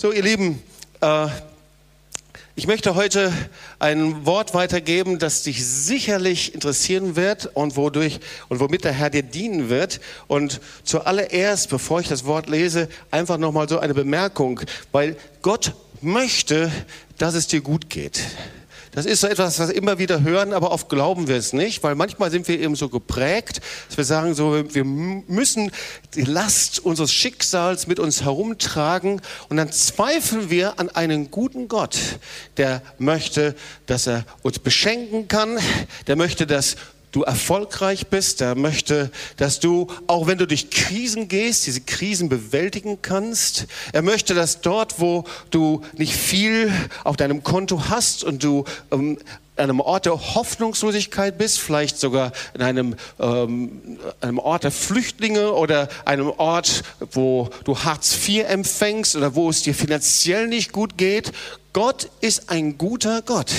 So, ihr Lieben, äh, ich möchte heute ein Wort weitergeben, das dich sicherlich interessieren wird und wodurch und womit der Herr dir dienen wird. Und zuallererst, bevor ich das Wort lese, einfach nochmal so eine Bemerkung, weil Gott möchte, dass es dir gut geht. Das ist so etwas, was wir immer wieder hören, aber oft glauben wir es nicht, weil manchmal sind wir eben so geprägt, dass wir sagen so, wir müssen die Last unseres Schicksals mit uns herumtragen und dann zweifeln wir an einen guten Gott, der möchte, dass er uns beschenken kann, der möchte, dass du erfolgreich bist. Er möchte, dass du, auch wenn du durch Krisen gehst, diese Krisen bewältigen kannst. Er möchte, dass dort, wo du nicht viel auf deinem Konto hast und du ähm, an einem Ort der Hoffnungslosigkeit bist, vielleicht sogar in einem, ähm, einem Ort der Flüchtlinge oder einem Ort, wo du Hartz IV empfängst oder wo es dir finanziell nicht gut geht. Gott ist ein guter Gott.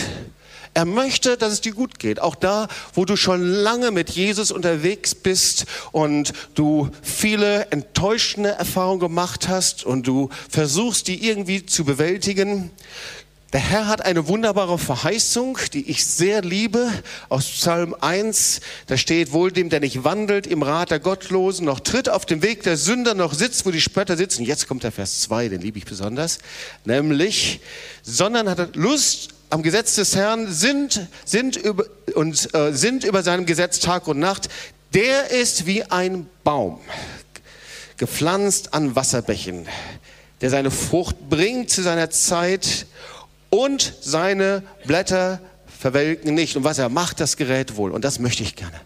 Er möchte, dass es dir gut geht. Auch da, wo du schon lange mit Jesus unterwegs bist und du viele enttäuschende Erfahrungen gemacht hast und du versuchst, die irgendwie zu bewältigen. Der Herr hat eine wunderbare Verheißung, die ich sehr liebe, aus Psalm 1. Da steht, wohl dem, der nicht wandelt im Rat der Gottlosen, noch tritt auf dem Weg der Sünder, noch sitzt, wo die Spötter sitzen. Jetzt kommt der Vers 2, den liebe ich besonders. Nämlich, sondern hat Lust am Gesetz des Herrn, sind, sind, über, und, äh, sind über seinem Gesetz Tag und Nacht. Der ist wie ein Baum, gepflanzt an Wasserbächen, der seine Frucht bringt zu seiner Zeit und seine Blätter verwelken nicht. Und was er macht, das gerät wohl. Und das möchte ich gerne.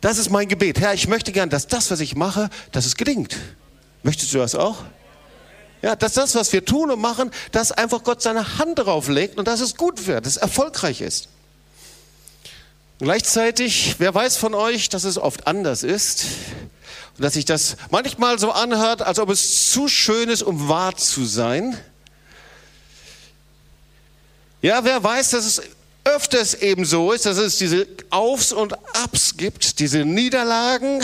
Das ist mein Gebet. Herr, ich möchte gerne, dass das, was ich mache, dass es gelingt. Möchtest du das auch? Ja, dass das, was wir tun und machen, dass einfach Gott seine Hand darauf legt und dass es gut wird, dass es erfolgreich ist. Und gleichzeitig, wer weiß von euch, dass es oft anders ist und dass sich das manchmal so anhört, als ob es zu schön ist, um wahr zu sein. Ja, wer weiß, dass es öfters eben so ist, dass es diese Aufs und Abs gibt, diese Niederlagen,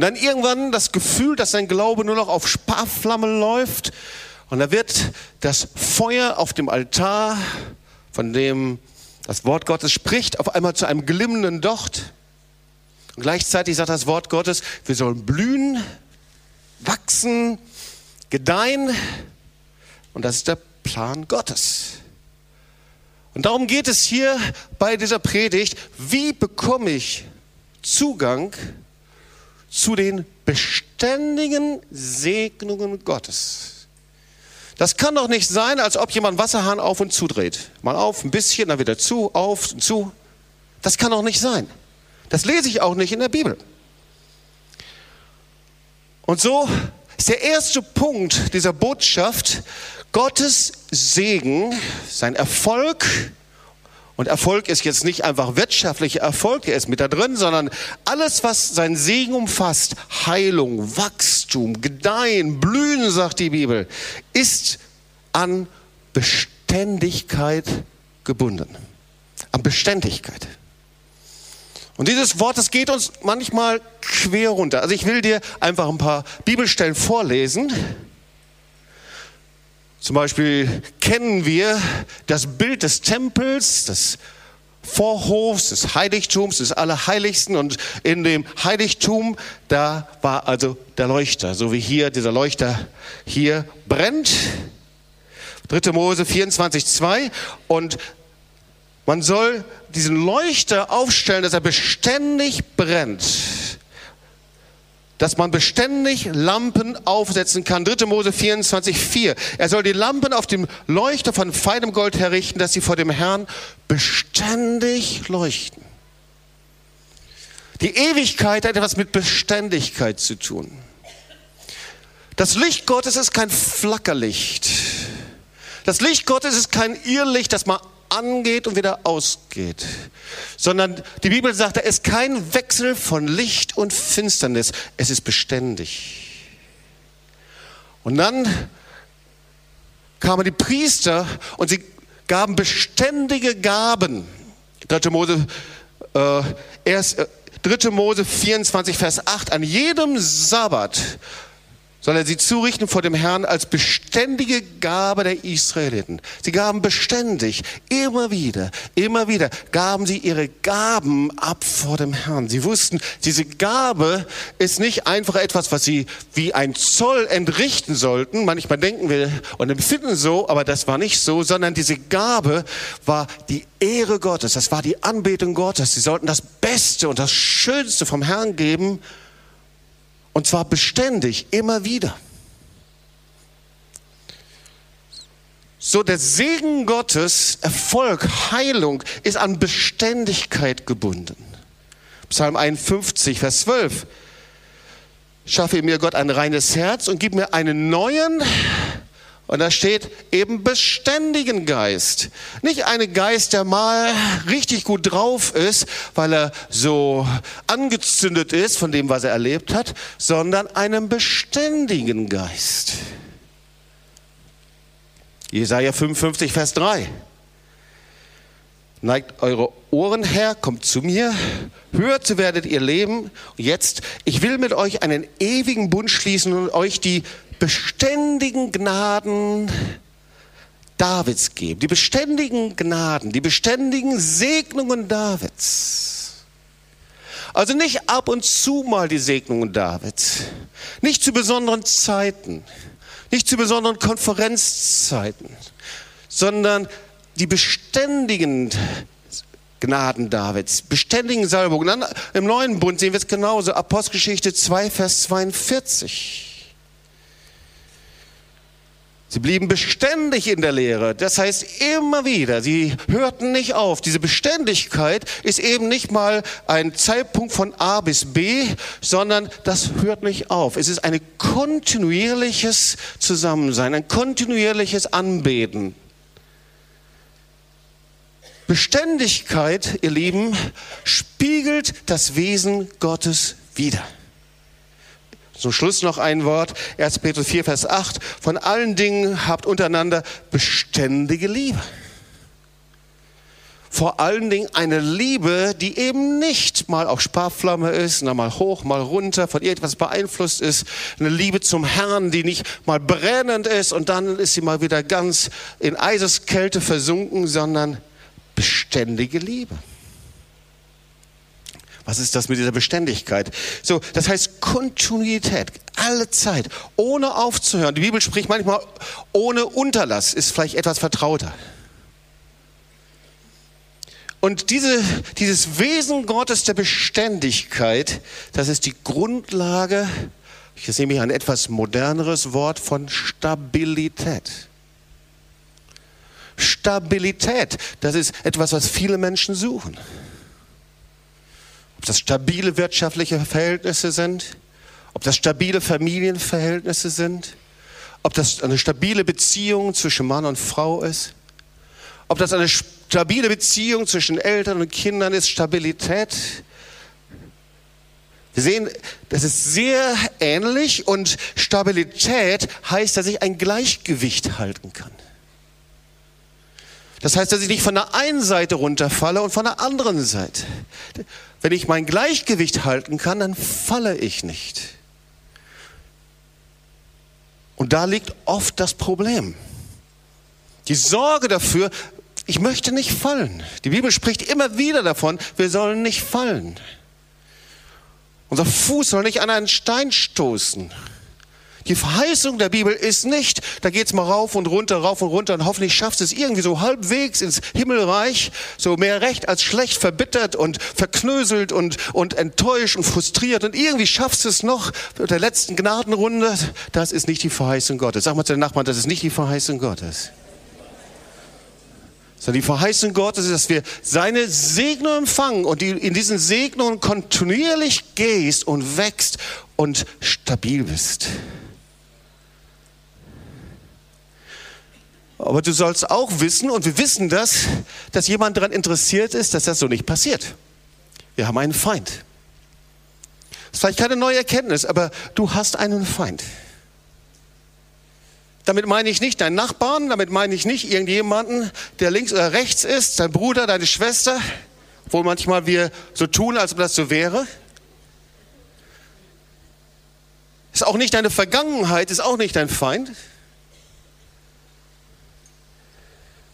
und dann irgendwann das Gefühl, dass sein Glaube nur noch auf Sparflamme läuft. Und da wird das Feuer auf dem Altar, von dem das Wort Gottes spricht, auf einmal zu einem glimmenden Docht. Und gleichzeitig sagt das Wort Gottes, wir sollen blühen, wachsen, gedeihen. Und das ist der Plan Gottes. Und darum geht es hier bei dieser Predigt. Wie bekomme ich Zugang zu den beständigen Segnungen Gottes. Das kann doch nicht sein, als ob jemand Wasserhahn auf und zudreht. Mal auf, ein bisschen, dann wieder zu, auf und zu. Das kann doch nicht sein. Das lese ich auch nicht in der Bibel. Und so ist der erste Punkt dieser Botschaft Gottes Segen, sein Erfolg, und Erfolg ist jetzt nicht einfach wirtschaftlicher Erfolg, der ist mit da drin, sondern alles, was sein Segen umfasst, Heilung, Wachstum, Gedeihen, Blühen, sagt die Bibel, ist an Beständigkeit gebunden. An Beständigkeit. Und dieses Wort, das geht uns manchmal quer runter. Also ich will dir einfach ein paar Bibelstellen vorlesen zum Beispiel kennen wir das Bild des Tempels, des Vorhofs, des Heiligtums, des Allerheiligsten. Und in dem Heiligtum, da war also der Leuchter, so wie hier dieser Leuchter hier brennt. 3. Mose 24, 2. Und man soll diesen Leuchter aufstellen, dass er beständig brennt dass man beständig Lampen aufsetzen kann. 3. Mose 24, 4. Er soll die Lampen auf dem Leuchter von feinem Gold herrichten, dass sie vor dem Herrn beständig leuchten. Die Ewigkeit hat etwas mit Beständigkeit zu tun. Das Licht Gottes ist kein Flackerlicht. Das Licht Gottes ist kein Irrlicht, das mal angeht und wieder ausgeht, sondern die Bibel sagt, da ist kein Wechsel von Licht und Finsternis, es ist beständig. Und dann kamen die Priester und sie gaben beständige Gaben. 3. Mose, äh, erst, äh, 3. Mose 24, Vers 8. An jedem Sabbat soll er sie zurichten vor dem Herrn als beständige Gabe der Israeliten. Sie gaben beständig, immer wieder, immer wieder, gaben sie ihre Gaben ab vor dem Herrn. Sie wussten, diese Gabe ist nicht einfach etwas, was sie wie ein Zoll entrichten sollten. Manchmal denken wir und empfinden so, aber das war nicht so, sondern diese Gabe war die Ehre Gottes, das war die Anbetung Gottes. Sie sollten das Beste und das Schönste vom Herrn geben und zwar beständig, immer wieder. So der Segen Gottes, Erfolg, Heilung ist an Beständigkeit gebunden. Psalm 51, Vers 12. Schaffe mir Gott ein reines Herz und gib mir einen neuen, und da steht eben beständigen Geist. Nicht einen Geist, der mal richtig gut drauf ist, weil er so angezündet ist von dem, was er erlebt hat, sondern einen beständigen Geist. Jesaja 55, Vers 3. Neigt eure Ohren her, kommt zu mir, hört, so werdet ihr leben. Jetzt, ich will mit euch einen ewigen Bund schließen und euch die beständigen Gnaden Davids geben. Die beständigen Gnaden, die beständigen Segnungen Davids. Also nicht ab und zu mal die Segnungen Davids. Nicht zu besonderen Zeiten. Nicht zu besonderen Konferenzzeiten. Sondern die beständigen Gnaden Davids, beständigen Salbungen. Dann im neuen Bund sehen wir es genauso. Apostelgeschichte 2, Vers 42. Sie blieben beständig in der Lehre. Das heißt immer wieder, sie hörten nicht auf. Diese Beständigkeit ist eben nicht mal ein Zeitpunkt von A bis B, sondern das hört nicht auf. Es ist ein kontinuierliches Zusammensein, ein kontinuierliches Anbeten. Beständigkeit, ihr Lieben, spiegelt das Wesen Gottes wider. Zum Schluss noch ein Wort, 1. Petrus 4, Vers 8. Von allen Dingen habt untereinander beständige Liebe. Vor allen Dingen eine Liebe, die eben nicht mal auf Sparflamme ist, mal hoch, mal runter, von irgendetwas beeinflusst ist. Eine Liebe zum Herrn, die nicht mal brennend ist und dann ist sie mal wieder ganz in Eiseskälte versunken, sondern beständige Liebe. Was ist das mit dieser Beständigkeit? So, das heißt Kontinuität, alle Zeit, ohne aufzuhören. Die Bibel spricht manchmal ohne Unterlass, ist vielleicht etwas vertrauter. Und diese, dieses Wesen Gottes der Beständigkeit, das ist die Grundlage, ich sehe mich ein etwas moderneres Wort von Stabilität. Stabilität, das ist etwas, was viele Menschen suchen ob das stabile wirtschaftliche Verhältnisse sind, ob das stabile Familienverhältnisse sind, ob das eine stabile Beziehung zwischen Mann und Frau ist, ob das eine stabile Beziehung zwischen Eltern und Kindern ist, Stabilität. Wir sehen, das ist sehr ähnlich und Stabilität heißt, dass ich ein Gleichgewicht halten kann. Das heißt, dass ich nicht von der einen Seite runterfalle und von der anderen Seite. Wenn ich mein Gleichgewicht halten kann, dann falle ich nicht. Und da liegt oft das Problem. Die Sorge dafür, ich möchte nicht fallen. Die Bibel spricht immer wieder davon, wir sollen nicht fallen. Unser Fuß soll nicht an einen Stein stoßen. Die Verheißung der Bibel ist nicht, da geht's mal rauf und runter, rauf und runter und hoffentlich schaffst du es irgendwie so halbwegs ins Himmelreich, so mehr recht als schlecht, verbittert und verknöselt und, und enttäuscht und frustriert und irgendwie schaffst du es noch mit der letzten Gnadenrunde. Das ist nicht die Verheißung Gottes. Sag mal zu den Nachbarn, das ist nicht die Verheißung Gottes. Sondern die Verheißung Gottes ist, dass wir seine Segnung empfangen und die in diesen Segnungen kontinuierlich gehst und wächst und stabil bist. Aber du sollst auch wissen, und wir wissen das, dass jemand daran interessiert ist, dass das so nicht passiert. Wir haben einen Feind. Das ist vielleicht keine neue Erkenntnis, aber du hast einen Feind. Damit meine ich nicht deinen Nachbarn, damit meine ich nicht irgendjemanden, der links oder rechts ist, dein Bruder, deine Schwester, wo manchmal wir so tun, als ob das so wäre. Ist auch nicht deine Vergangenheit, ist auch nicht dein Feind.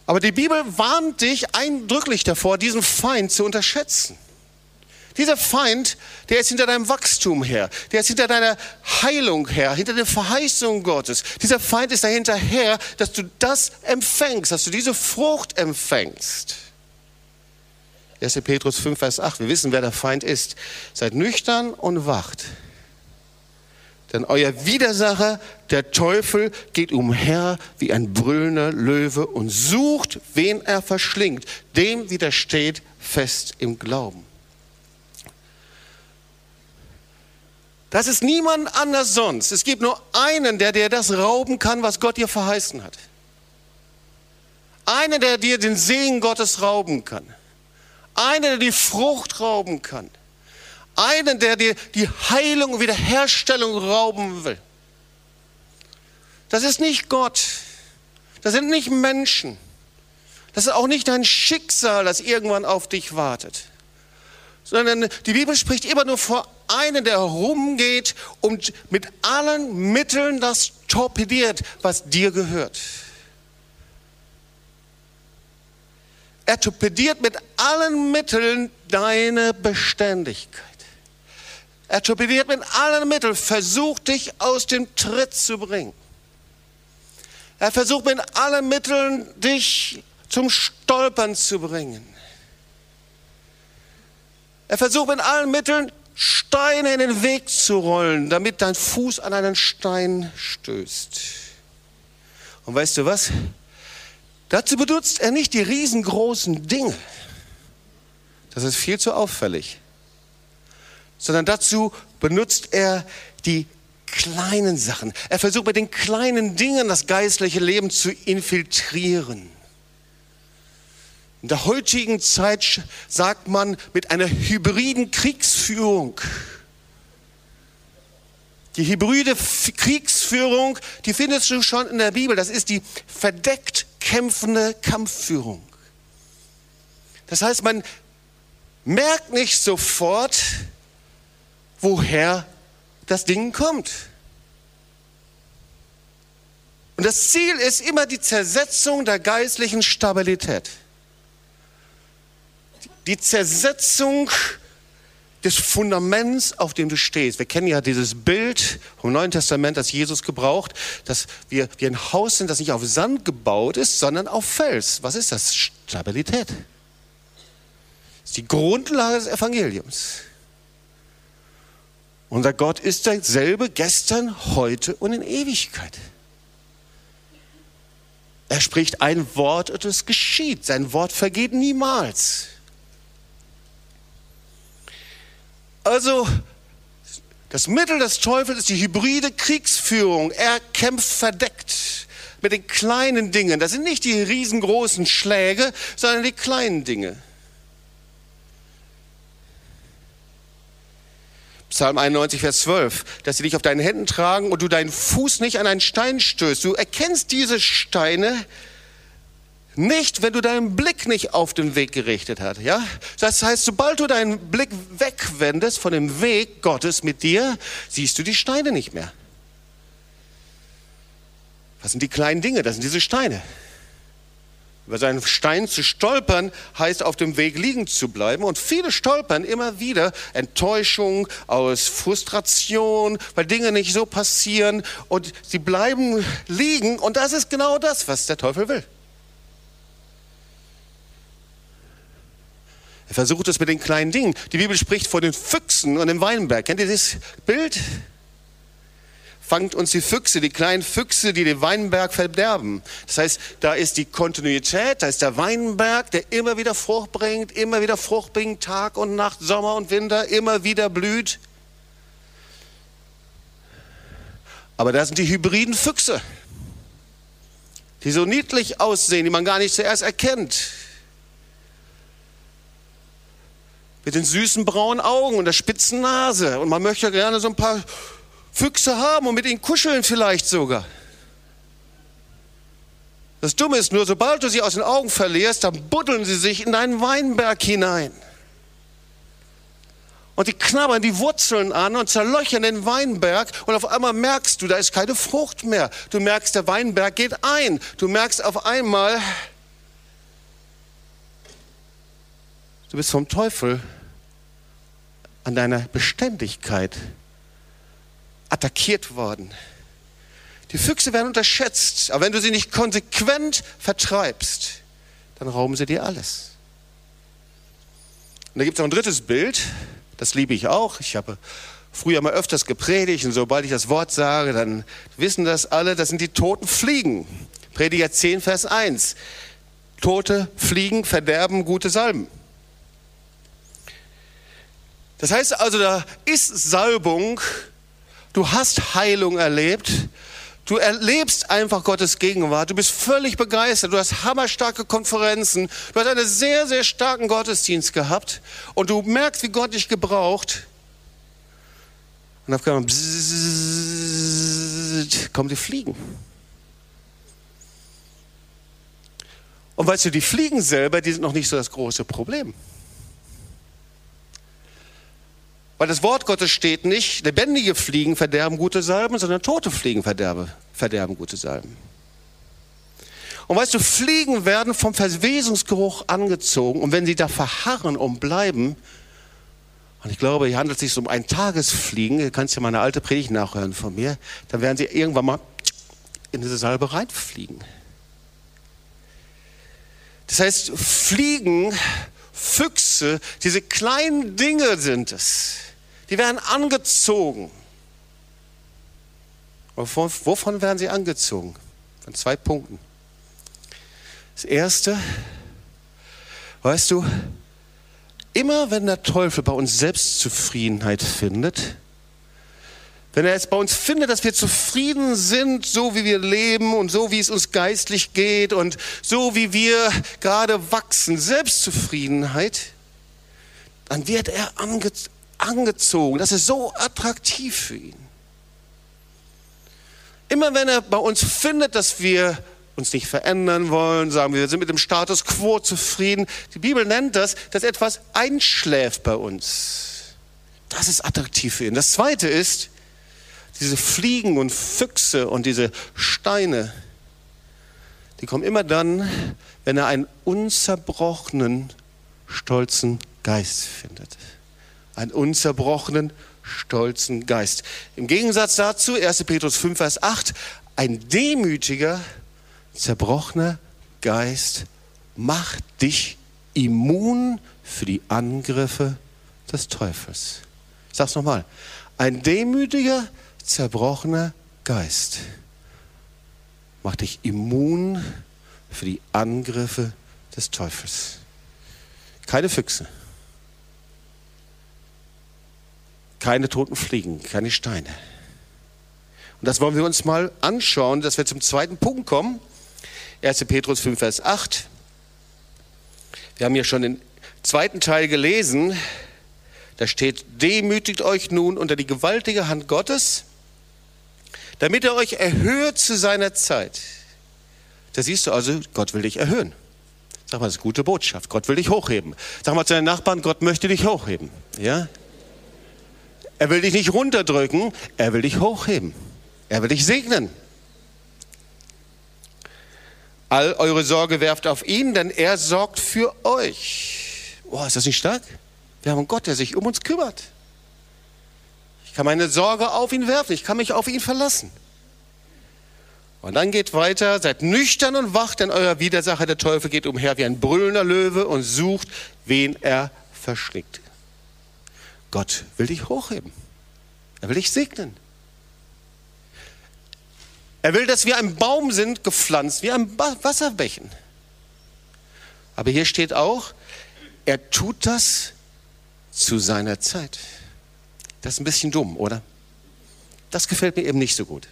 Aber die Bibel warnt dich eindrücklich davor, diesen Feind zu unterschätzen. Dieser Feind, der ist hinter deinem Wachstum her, der ist hinter deiner Heilung her, hinter der Verheißung Gottes. Dieser Feind ist dahinter her, dass du das empfängst, dass du diese Frucht empfängst. 1. Petrus 5, Vers 8, wir wissen, wer der Feind ist. Seid nüchtern und wacht. Denn euer Widersacher, der Teufel, geht umher wie ein brüllender Löwe und sucht, wen er verschlingt. Dem widersteht fest im Glauben. Das ist niemand anders sonst. Es gibt nur einen, der dir das rauben kann, was Gott dir verheißen hat. Einen, der dir den Segen Gottes rauben kann. Einen, der die Frucht rauben kann. Einen, der dir die Heilung und Wiederherstellung rauben will. Das ist nicht Gott. Das sind nicht Menschen. Das ist auch nicht dein Schicksal, das irgendwann auf dich wartet. Sondern die Bibel spricht immer nur vor einen, der herumgeht und mit allen Mitteln das torpediert, was dir gehört. Er torpediert mit allen Mitteln deine Beständigkeit. Er torpediert mit allen Mitteln, versucht dich aus dem Tritt zu bringen. Er versucht mit allen Mitteln, dich zum Stolpern zu bringen. Er versucht mit allen Mitteln, Steine in den Weg zu rollen, damit dein Fuß an einen Stein stößt. Und weißt du was? Dazu benutzt er nicht die riesengroßen Dinge. Das ist viel zu auffällig. Sondern dazu benutzt er die kleinen Sachen. Er versucht mit den kleinen Dingen das geistliche Leben zu infiltrieren. In der heutigen Zeit sagt man mit einer hybriden Kriegsführung. Die hybride Kriegsführung, die findest du schon in der Bibel. Das ist die verdeckt kämpfende Kampfführung. Das heißt, man merkt nicht sofort, woher das Ding kommt. Und das Ziel ist immer die Zersetzung der geistlichen Stabilität die Zersetzung des Fundaments, auf dem du stehst. Wir kennen ja dieses Bild vom Neuen Testament, das Jesus gebraucht, dass wir, wir ein Haus sind, das nicht auf Sand gebaut ist, sondern auf Fels. Was ist das? Stabilität. Das ist die Grundlage des Evangeliums. Unser Gott ist derselbe gestern, heute und in Ewigkeit. Er spricht ein Wort und es geschieht. Sein Wort vergeht niemals. Also, das Mittel des Teufels ist die hybride Kriegsführung. Er kämpft verdeckt mit den kleinen Dingen. Das sind nicht die riesengroßen Schläge, sondern die kleinen Dinge. Psalm 91, Vers 12, dass sie dich auf deinen Händen tragen und du deinen Fuß nicht an einen Stein stößt. Du erkennst diese Steine nicht, wenn du deinen Blick nicht auf den Weg gerichtet hast. Ja? Das heißt, sobald du deinen Blick wegwendest von dem Weg Gottes mit dir, siehst du die Steine nicht mehr. Was sind die kleinen Dinge? Das sind diese Steine. Über seinen Stein zu stolpern, heißt auf dem Weg liegen zu bleiben. Und viele stolpern immer wieder Enttäuschung aus Frustration, weil Dinge nicht so passieren. Und sie bleiben liegen. Und das ist genau das, was der Teufel will. Er versucht es mit den kleinen Dingen. Die Bibel spricht von den Füchsen und dem Weinberg. Kennt ihr das Bild? Fangt uns die Füchse, die kleinen Füchse, die den Weinberg verderben. Das heißt, da ist die Kontinuität, da ist der Weinberg, der immer wieder Frucht bringt, immer wieder Frucht bringt, Tag und Nacht, Sommer und Winter, immer wieder blüht. Aber da sind die hybriden Füchse, die so niedlich aussehen, die man gar nicht zuerst erkennt mit den süßen braunen Augen und der spitzen Nase. Und man möchte gerne so ein paar Füchse haben und mit ihnen kuscheln vielleicht sogar. Das Dumme ist nur, sobald du sie aus den Augen verlierst, dann buddeln sie sich in deinen Weinberg hinein. Und die knabbern die Wurzeln an und zerlöchern den Weinberg. Und auf einmal merkst du, da ist keine Frucht mehr. Du merkst, der Weinberg geht ein. Du merkst auf einmal, du bist vom Teufel an deiner Beständigkeit attackiert worden. Die Füchse werden unterschätzt, aber wenn du sie nicht konsequent vertreibst, dann rauben sie dir alles. Und da gibt es auch ein drittes Bild, das liebe ich auch. Ich habe früher mal öfters gepredigt und sobald ich das Wort sage, dann wissen das alle, das sind die toten Fliegen. Prediger 10, Vers 1. Tote Fliegen verderben gute Salben. Das heißt also, da ist Salbung, du hast Heilung erlebt, Du erlebst einfach Gottes Gegenwart. Du bist völlig begeistert. Du hast hammerstarke Konferenzen. Du hast einen sehr, sehr starken Gottesdienst gehabt. Und du merkst, wie Gott dich gebraucht. Und auf einmal kommen die Fliegen. Und weißt du, die Fliegen selber, die sind noch nicht so das große Problem. Weil das Wort Gottes steht nicht, lebendige Fliegen verderben gute Salben, sondern tote Fliegen verderben, verderben gute Salben. Und weißt du, Fliegen werden vom Verwesungsgeruch angezogen und wenn sie da verharren und bleiben, und ich glaube, hier handelt es sich um ein Tagesfliegen, du kannst ja mal eine alte Predigt nachhören von mir, dann werden sie irgendwann mal in diese Salbe reinfliegen. Das heißt, Fliegen, Füchse, diese kleinen Dinge sind es, die werden angezogen. Wovon, wovon werden sie angezogen? Von zwei Punkten. Das erste, weißt du, immer wenn der Teufel bei uns Selbstzufriedenheit findet, wenn er es bei uns findet, dass wir zufrieden sind, so wie wir leben und so wie es uns geistlich geht und so wie wir gerade wachsen, Selbstzufriedenheit, dann wird er angezogen. Das ist so attraktiv für ihn. Immer wenn er bei uns findet, dass wir uns nicht verändern wollen, sagen wir, wir sind mit dem Status quo zufrieden. Die Bibel nennt das, dass etwas einschläft bei uns. Das ist attraktiv für ihn. Das zweite ist, diese Fliegen und Füchse und diese Steine, die kommen immer dann, wenn er einen unzerbrochenen, stolzen Geist findet einen unzerbrochenen, stolzen Geist. Im Gegensatz dazu, 1. Petrus 5, Vers 8, ein demütiger, zerbrochener Geist macht dich immun für die Angriffe des Teufels. Ich sag's nochmal. Ein demütiger, zerbrochener Geist macht dich immun für die Angriffe des Teufels. Keine Füchse. Keine toten Fliegen, keine Steine. Und das wollen wir uns mal anschauen, dass wir zum zweiten Punkt kommen. 1. Petrus 5, Vers 8. Wir haben ja schon den zweiten Teil gelesen. Da steht, demütigt euch nun unter die gewaltige Hand Gottes, damit er euch erhöht zu seiner Zeit. Da siehst du also, Gott will dich erhöhen. Sag mal, das ist eine gute Botschaft. Gott will dich hochheben. Sag mal zu deinen Nachbarn, Gott möchte dich hochheben. Ja? Er will dich nicht runterdrücken, er will dich hochheben. Er will dich segnen. All eure Sorge werft auf ihn, denn er sorgt für euch. Oh, ist das nicht stark? Wir haben einen Gott, der sich um uns kümmert. Ich kann meine Sorge auf ihn werfen, ich kann mich auf ihn verlassen. Und dann geht weiter, seid nüchtern und wach, denn euer Widersacher, der Teufel, geht umher wie ein brüllender Löwe und sucht, wen er verschlingt. Gott will dich hochheben. Er will dich segnen. Er will, dass wir ein Baum sind, gepflanzt, wie ein Wasserbecken. Aber hier steht auch, er tut das zu seiner Zeit. Das ist ein bisschen dumm, oder? Das gefällt mir eben nicht so gut.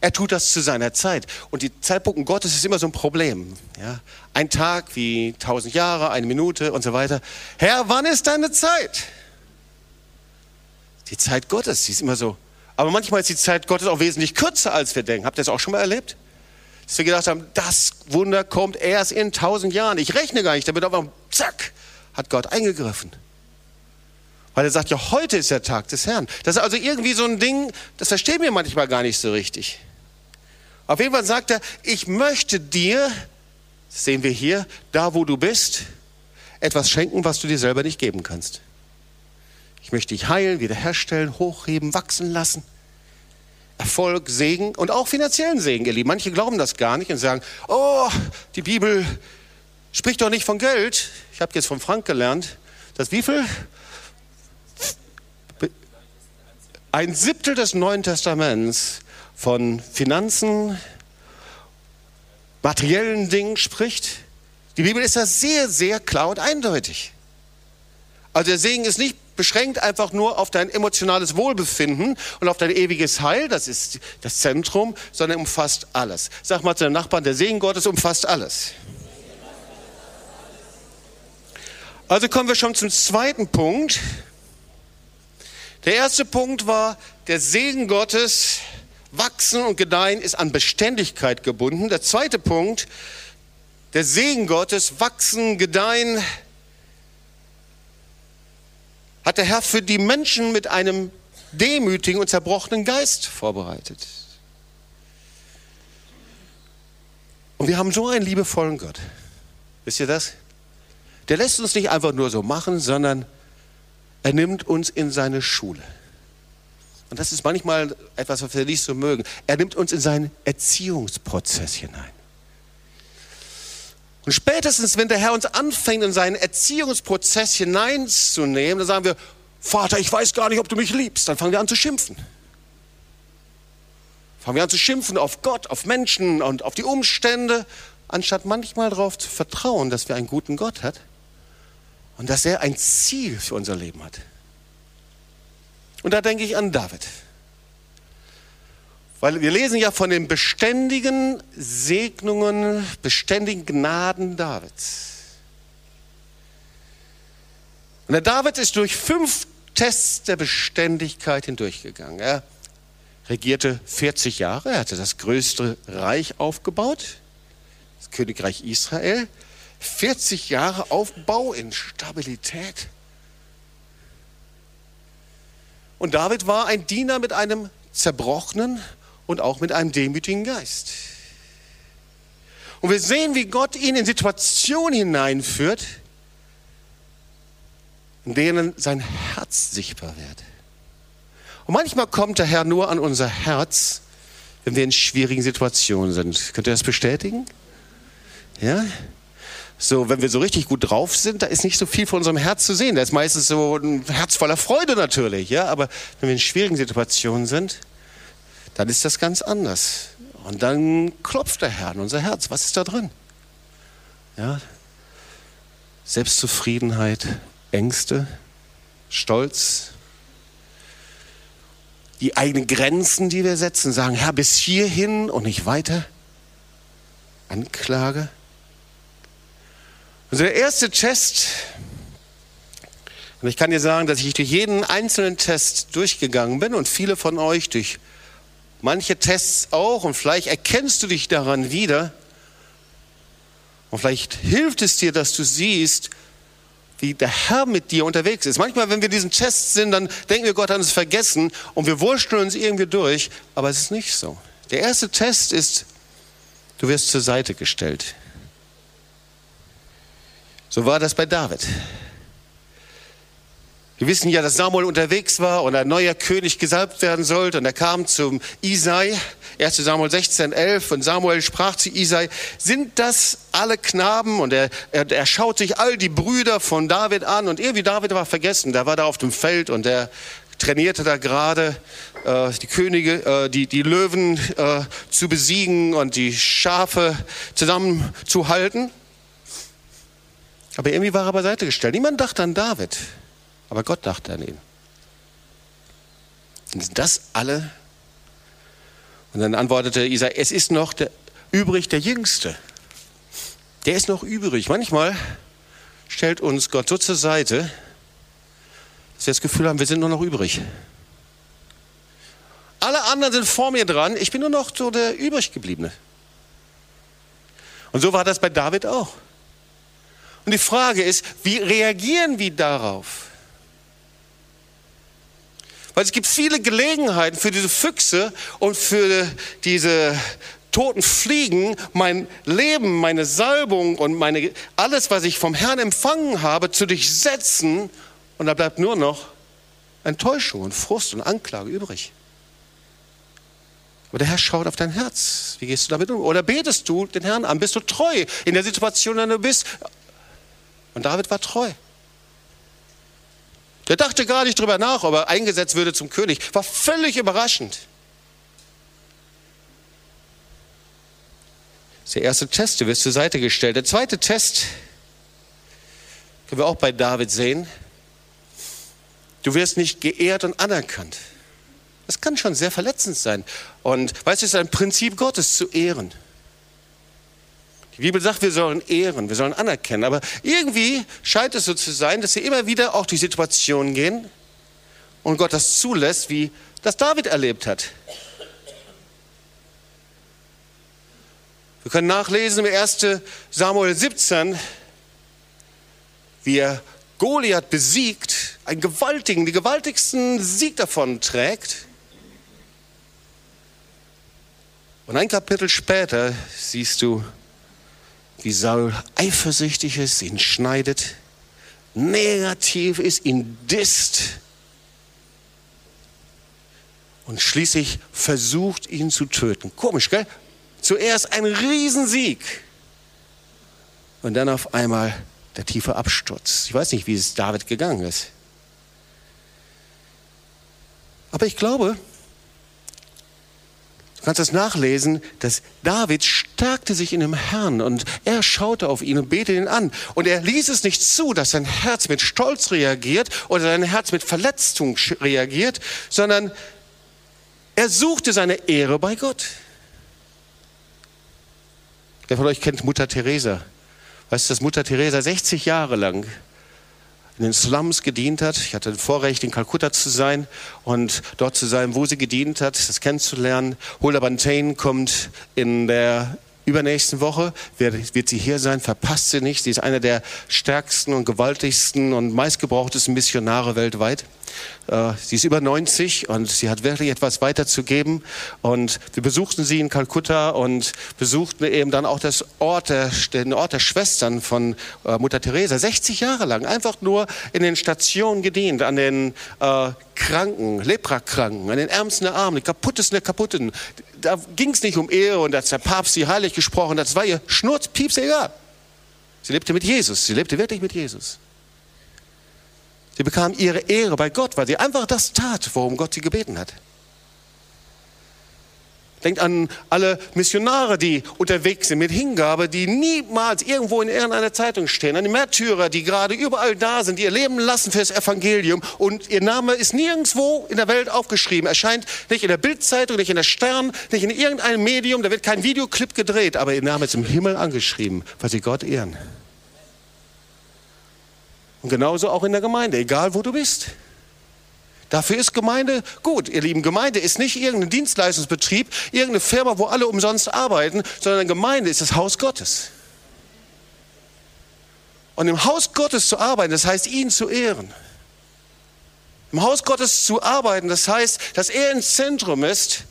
Er tut das zu seiner Zeit. Und die Zeitpunkte Gottes ist immer so ein Problem. Ja? Ein Tag wie tausend Jahre, eine Minute und so weiter. Herr, wann ist deine Zeit? Die Zeit Gottes, die ist immer so. Aber manchmal ist die Zeit Gottes auch wesentlich kürzer, als wir denken. Habt ihr das auch schon mal erlebt? Dass wir gedacht haben, das Wunder kommt erst in tausend Jahren. Ich rechne gar nicht damit, aber zack, hat Gott eingegriffen. Weil er sagt, ja, heute ist der Tag des Herrn. Das ist also irgendwie so ein Ding, das verstehen wir manchmal gar nicht so richtig. Auf jeden Fall sagt er, ich möchte dir, das sehen wir hier, da wo du bist, etwas schenken, was du dir selber nicht geben kannst. Ich möchte dich heilen, wiederherstellen, hochheben, wachsen lassen. Erfolg, Segen und auch finanziellen Segen, ihr Lieben. Manche glauben das gar nicht und sagen, oh, die Bibel spricht doch nicht von Geld. Ich habe jetzt von Frank gelernt, dass wie viel? Ein Siebtel des Neuen Testaments von Finanzen, materiellen Dingen spricht. Die Bibel ist da sehr, sehr klar und eindeutig. Also der Segen ist nicht beschränkt einfach nur auf dein emotionales Wohlbefinden und auf dein ewiges Heil, das ist das Zentrum, sondern umfasst alles. Sag mal zu deinem Nachbarn, der Segen Gottes umfasst alles. Also kommen wir schon zum zweiten Punkt. Der erste Punkt war, der Segen Gottes Wachsen und Gedeihen ist an Beständigkeit gebunden. Der zweite Punkt, der Segen Gottes, Wachsen, Gedeihen, hat der Herr für die Menschen mit einem demütigen und zerbrochenen Geist vorbereitet. Und wir haben so einen liebevollen Gott. Wisst ihr das? Der lässt uns nicht einfach nur so machen, sondern er nimmt uns in seine Schule. Und das ist manchmal etwas, was wir nicht so mögen. Er nimmt uns in seinen Erziehungsprozess hinein. Und spätestens, wenn der Herr uns anfängt, in seinen Erziehungsprozess hineinzunehmen, dann sagen wir, Vater, ich weiß gar nicht, ob du mich liebst. Dann fangen wir an zu schimpfen. Fangen wir an zu schimpfen auf Gott, auf Menschen und auf die Umstände, anstatt manchmal darauf zu vertrauen, dass wir einen guten Gott hat und dass er ein Ziel für unser Leben hat. Und da denke ich an David. Weil wir lesen ja von den beständigen Segnungen, beständigen Gnaden Davids. Und der David ist durch fünf Tests der Beständigkeit hindurchgegangen. Er regierte 40 Jahre, er hatte das größte Reich aufgebaut, das Königreich Israel. 40 Jahre Aufbau in Stabilität. Und David war ein Diener mit einem zerbrochenen und auch mit einem demütigen Geist. Und wir sehen, wie Gott ihn in Situationen hineinführt, in denen sein Herz sichtbar wird. Und manchmal kommt der Herr nur an unser Herz, wenn wir in schwierigen Situationen sind. Könnt ihr das bestätigen? Ja? So, wenn wir so richtig gut drauf sind, da ist nicht so viel von unserem Herz zu sehen. Da ist meistens so ein Herz voller Freude natürlich, ja. Aber wenn wir in schwierigen Situationen sind, dann ist das ganz anders. Und dann klopft der Herr in unser Herz. Was ist da drin? Ja? Selbstzufriedenheit, Ängste, Stolz, die eigenen Grenzen, die wir setzen, sagen, Herr, bis hierhin und nicht weiter. Anklage. Also der erste Test, und ich kann dir sagen, dass ich durch jeden einzelnen Test durchgegangen bin und viele von euch durch manche Tests auch und vielleicht erkennst du dich daran wieder und vielleicht hilft es dir, dass du siehst, wie der Herr mit dir unterwegs ist. Manchmal, wenn wir diesen Test sind, dann denken wir, Gott hat uns vergessen und wir wurschteln uns irgendwie durch, aber es ist nicht so. Der erste Test ist, du wirst zur Seite gestellt. So war das bei David. Wir wissen ja, dass Samuel unterwegs war und ein neuer König gesalbt werden sollte. Und er kam zum Isai, 1 Samuel 16, 11. Und Samuel sprach zu Isai, sind das alle Knaben? Und er, er, er schaut sich all die Brüder von David an. Und irgendwie David war vergessen. Der war da auf dem Feld und der trainierte da gerade äh, die Könige, äh, die, die Löwen äh, zu besiegen und die Schafe zusammenzuhalten. Aber irgendwie war er beiseite gestellt. Niemand dachte an David. Aber Gott dachte an ihn. Und sind das alle? Und dann antwortete Isai, es ist noch der, übrig der Jüngste. Der ist noch übrig. Manchmal stellt uns Gott so zur Seite, dass wir das Gefühl haben, wir sind nur noch übrig. Alle anderen sind vor mir dran, ich bin nur noch so der übriggebliebene. Und so war das bei David auch. Und die Frage ist, wie reagieren wir darauf? Weil es gibt viele Gelegenheiten für diese Füchse und für diese toten Fliegen mein Leben, meine Salbung und meine, alles, was ich vom Herrn empfangen habe, zu durchsetzen. Und da bleibt nur noch Enttäuschung und Frust und Anklage übrig. Aber der Herr schaut auf dein Herz. Wie gehst du damit um? Oder betest du den Herrn an? Bist du treu in der Situation, in der du bist? Und David war treu. Der dachte gar nicht drüber nach, ob er eingesetzt würde zum König. War völlig überraschend. Das ist der erste Test, du wirst zur Seite gestellt. Der zweite Test können wir auch bei David sehen. Du wirst nicht geehrt und anerkannt. Das kann schon sehr verletzend sein. Und weißt du, es ist ein Prinzip Gottes zu ehren. Die Bibel sagt, wir sollen ehren, wir sollen anerkennen. Aber irgendwie scheint es so zu sein, dass sie immer wieder auch durch Situationen gehen und Gott das zulässt, wie das David erlebt hat. Wir können nachlesen im 1. Samuel 17, wie er Goliath besiegt, einen gewaltigen, den gewaltigsten Sieg davon trägt. Und ein Kapitel später siehst du, wie Saul eifersüchtig ist, ihn schneidet, negativ ist, ihn disst und schließlich versucht, ihn zu töten. Komisch, gell? Zuerst ein Riesensieg und dann auf einmal der tiefe Absturz. Ich weiß nicht, wie es David gegangen ist. Aber ich glaube, kannst das nachlesen, dass David stärkte sich in dem Herrn und er schaute auf ihn und betete ihn an. Und er ließ es nicht zu, dass sein Herz mit Stolz reagiert oder sein Herz mit Verletzung reagiert, sondern er suchte seine Ehre bei Gott. Wer von euch kennt Mutter Teresa? Weißt du, dass Mutter Teresa 60 Jahre lang in den Slums gedient hat. Ich hatte das Vorrecht, in Kalkutta zu sein und dort zu sein, wo sie gedient hat, das kennenzulernen. Hulda Bantain kommt in der übernächsten Woche wird, wird, sie hier sein, verpasst sie nicht. Sie ist einer der stärksten und gewaltigsten und meistgebrauchtesten Missionare weltweit. Äh, sie ist über 90 und sie hat wirklich etwas weiterzugeben. Und wir besuchten sie in Kalkutta und besuchten eben dann auch das Ort der, den Ort der Schwestern von äh, Mutter Teresa. 60 Jahre lang einfach nur in den Stationen gedient, an den äh, Kranken, Leprakranken, an den Ärmsten der Armen, den Kaputtesten der Kaputten. Da ging es nicht um Ehre und als der Papst sie heilig gesprochen hat, das war ihr Schnurzpieps egal. Sie lebte mit Jesus, sie lebte wirklich mit Jesus. Sie bekam ihre Ehre bei Gott, weil sie einfach das tat, worum Gott sie gebeten hat. Denkt an alle Missionare, die unterwegs sind mit Hingabe, die niemals irgendwo in irgendeiner Zeitung stehen. An die Märtyrer, die gerade überall da sind, die ihr Leben lassen für das Evangelium. Und ihr Name ist nirgendwo in der Welt aufgeschrieben. Erscheint nicht in der Bildzeitung, nicht in der Stern, nicht in irgendeinem Medium. Da wird kein Videoclip gedreht, aber ihr Name ist im Himmel angeschrieben, weil sie Gott ehren. Und genauso auch in der Gemeinde, egal wo du bist. Dafür ist Gemeinde gut. Ihr lieben, Gemeinde ist nicht irgendein Dienstleistungsbetrieb, irgendeine Firma, wo alle umsonst arbeiten, sondern Gemeinde ist das Haus Gottes. Und im Haus Gottes zu arbeiten, das heißt, ihn zu ehren. Im Haus Gottes zu arbeiten, das heißt, dass er im Zentrum ist,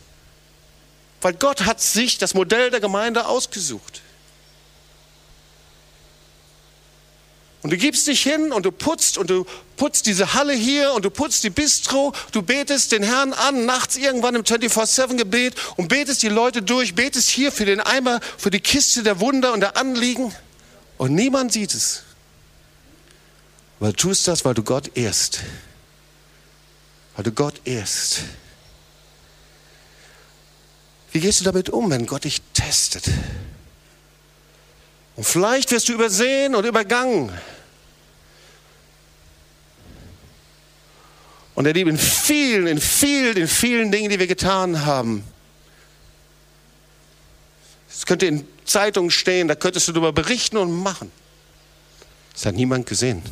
weil Gott hat sich das Modell der Gemeinde ausgesucht. Und du gibst dich hin und du putzt und du putzt diese Halle hier und du putzt die Bistro, du betest den Herrn an, nachts irgendwann im 24-7-Gebet und betest die Leute durch, betest hier für den Eimer, für die Kiste der Wunder und der Anliegen und niemand sieht es. Weil du tust das, weil du Gott ehrst. Weil du Gott ehrst. Wie gehst du damit um, wenn Gott dich testet? Und vielleicht wirst du übersehen und übergangen. Und er liebt in vielen, in vielen, in vielen Dingen, die wir getan haben. Es könnte in Zeitungen stehen, da könntest du darüber berichten und machen. Das hat niemand gesehen.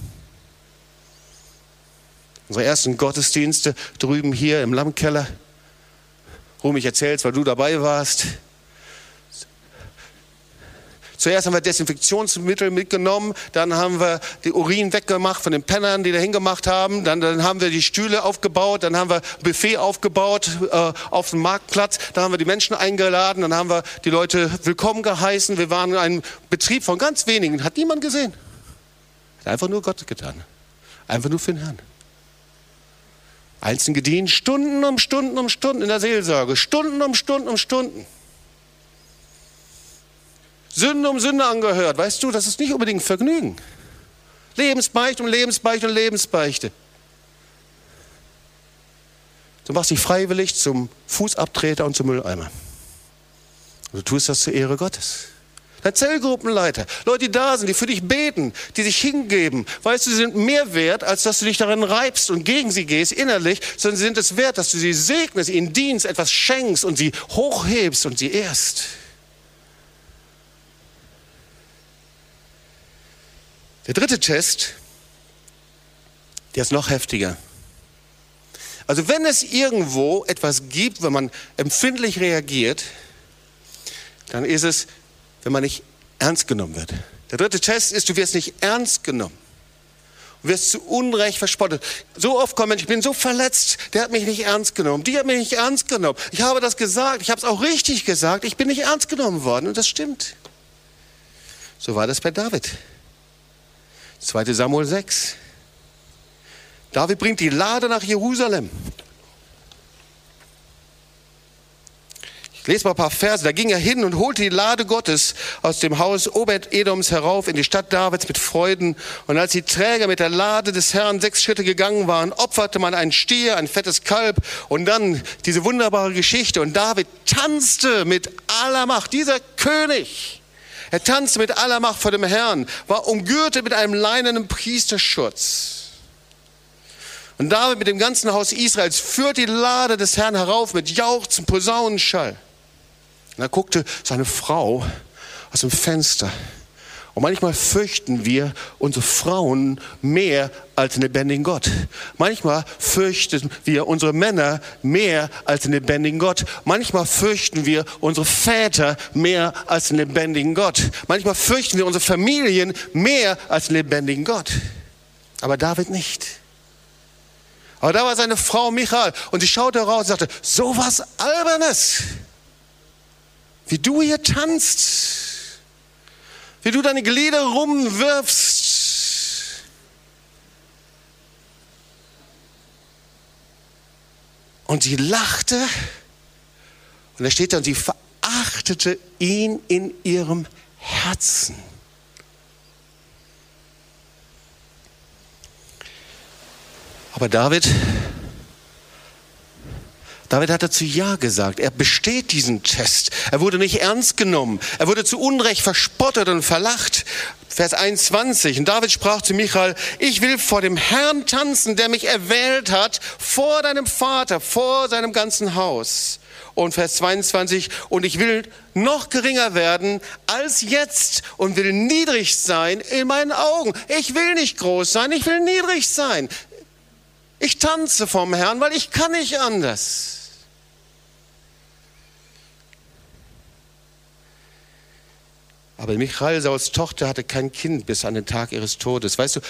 Unsere ersten Gottesdienste drüben hier im Lammkeller. Ruhm, ich erzähl's, weil du dabei warst. Zuerst haben wir Desinfektionsmittel mitgenommen, dann haben wir die Urin weggemacht von den Pennern, die da hingemacht haben, dann, dann haben wir die Stühle aufgebaut, dann haben wir Buffet aufgebaut äh, auf dem Marktplatz, dann haben wir die Menschen eingeladen, dann haben wir die Leute willkommen geheißen. Wir waren ein Betrieb von ganz wenigen, hat niemand gesehen. Hat einfach nur Gott getan. Einfach nur für den Herrn. Einzeln gedient, Stunden um Stunden um Stunden in der Seelsorge, Stunden um Stunden um Stunden. Sünde um Sünde angehört. Weißt du, das ist nicht unbedingt Vergnügen. Lebensbeichte und Lebensbeichte und Lebensbeichte. Du machst dich freiwillig zum Fußabtreter und zum Mülleimer. Du tust das zur Ehre Gottes. Dein Zellgruppenleiter, Leute, die da sind, die für dich beten, die sich hingeben. Weißt du, sie sind mehr wert, als dass du dich darin reibst und gegen sie gehst innerlich, sondern sie sind es wert, dass du sie segnest, ihnen dienst, etwas schenkst und sie hochhebst und sie ehrst. Der dritte Test, der ist noch heftiger. Also wenn es irgendwo etwas gibt, wenn man empfindlich reagiert, dann ist es, wenn man nicht ernst genommen wird. Der dritte Test ist, du wirst nicht ernst genommen. Du wirst zu Unrecht verspottet. So oft kommen Menschen, ich bin so verletzt, der hat mich nicht ernst genommen, die hat mich nicht ernst genommen. Ich habe das gesagt, ich habe es auch richtig gesagt, ich bin nicht ernst genommen worden und das stimmt. So war das bei David. 2 Samuel 6. David bringt die Lade nach Jerusalem. Ich lese mal ein paar Verse. Da ging er hin und holte die Lade Gottes aus dem Haus Obed-Edoms herauf in die Stadt Davids mit Freuden. Und als die Träger mit der Lade des Herrn sechs Schritte gegangen waren, opferte man einen Stier, ein fettes Kalb und dann diese wunderbare Geschichte. Und David tanzte mit aller Macht. Dieser König er tanzte mit aller Macht vor dem Herrn, war umgürtet mit einem leinenen Priesterschutz. Und David mit dem ganzen Haus Israels führt die Lade des Herrn herauf mit Jauchzen, Posaunenschall. Und da guckte seine Frau aus dem Fenster und manchmal fürchten wir unsere Frauen mehr als den lebendigen Gott. Manchmal fürchten wir unsere Männer mehr als den lebendigen Gott. Manchmal fürchten wir unsere Väter mehr als den lebendigen Gott. Manchmal fürchten wir unsere Familien mehr als den lebendigen Gott. Aber David nicht. Aber da war seine Frau Michael und sie schaute raus und sagte, so was Albernes, wie du hier tanzt wie du deine Glieder rumwirfst. Und sie lachte und da steht dann, sie verachtete ihn in ihrem Herzen. Aber David David hat dazu Ja gesagt. Er besteht diesen Test. Er wurde nicht ernst genommen. Er wurde zu Unrecht verspottet und verlacht. Vers 21. Und David sprach zu Michael, ich will vor dem Herrn tanzen, der mich erwählt hat, vor deinem Vater, vor seinem ganzen Haus. Und Vers 22, und ich will noch geringer werden als jetzt und will niedrig sein in meinen Augen. Ich will nicht groß sein, ich will niedrig sein. Ich tanze vom Herrn, weil ich kann nicht anders. Aber Michael, Sauls Tochter, hatte kein Kind bis an den Tag ihres Todes. Weißt du,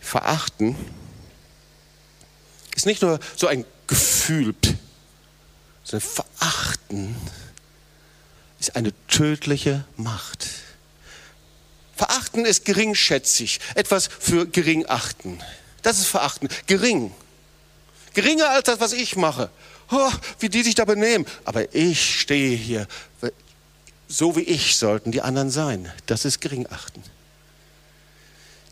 verachten ist nicht nur so ein Gefühl, sondern verachten ist eine tödliche Macht. Verachten ist geringschätzig, etwas für gering achten. Das ist verachten, gering. Geringer als das, was ich mache. Oh, wie die sich da benehmen. Aber ich stehe hier so wie ich sollten die anderen sein. Das ist Geringachten.